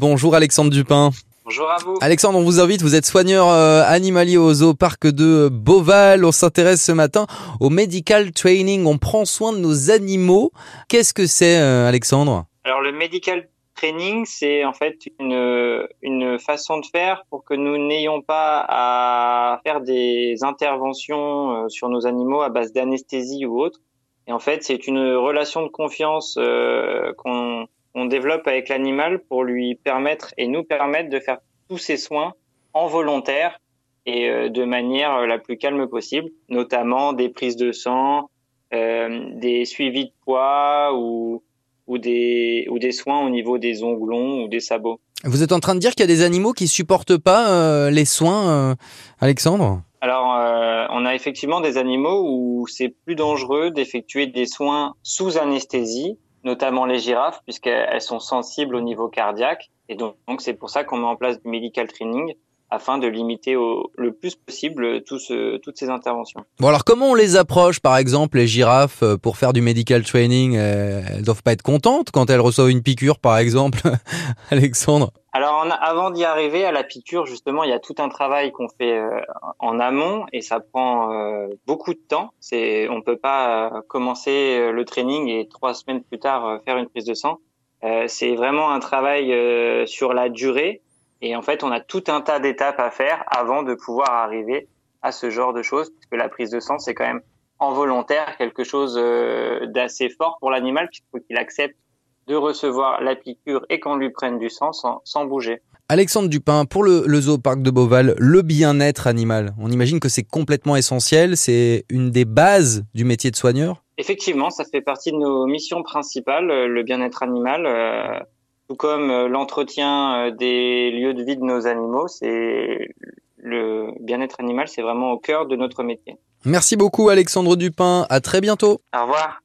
Bonjour Alexandre Dupin. Bonjour à vous. Alexandre, on vous invite, vous êtes soigneur euh, animalier au zoo parc de Beauval. On s'intéresse ce matin au medical training. On prend soin de nos animaux. Qu'est-ce que c'est euh, Alexandre? Alors le medical training, c'est en fait une, une façon de faire pour que nous n'ayons pas à faire des interventions euh, sur nos animaux à base d'anesthésie ou autre. Et en fait, c'est une relation de confiance qu'on on développe avec l'animal pour lui permettre et nous permettre de faire tous ces soins en volontaire et euh, de manière la plus calme possible, notamment des prises de sang, euh, des suivis de poids ou, ou, des, ou des soins au niveau des onglons ou des sabots. Vous êtes en train de dire qu'il y a des animaux qui supportent pas euh, les soins, Alexandre? Alors, on a effectivement des animaux où c'est plus dangereux d'effectuer des soins sous anesthésie notamment les girafes, puisqu'elles sont sensibles au niveau cardiaque. Et donc, c'est pour ça qu'on met en place du medical training afin de limiter le plus possible toutes ces interventions. Bon alors comment on les approche par exemple les girafes euh, pour faire du medical training? Elles doivent pas être contentes quand elles reçoivent une piqûre par exemple, Alexandre? Alors, avant d'y arriver à la piqûre, justement, il y a tout un travail qu'on fait euh, en amont et ça prend euh, beaucoup de temps. C'est, on peut pas euh, commencer le training et trois semaines plus tard faire une prise de sang. c'est vraiment un travail sur la durée et en fait, on a tout un tas d'étapes à faire avant de pouvoir arriver à ce genre de choses, parce que la prise de sang, c'est quand même en volontaire quelque chose d'assez fort pour l'animal puisqu'il faut qu'il accepte de recevoir la piqûre et qu'on lui prenne du sang sans, bouger. Alexandre Dupin, pour le, le zooparc de Beauval, le bien-être animal, on imagine que c'est complètement essentiel, c'est une des bases du métier de soigneur? Effectivement, ça fait partie de nos missions principales, euh, le bien-être animal, euh, tout comme euh, l'entretien des lieux de vie de nos animaux, c'est le bien-être animal, c'est vraiment au cœur de notre métier. Merci beaucoup Alexandre Dupin, à très bientôt. Au revoir.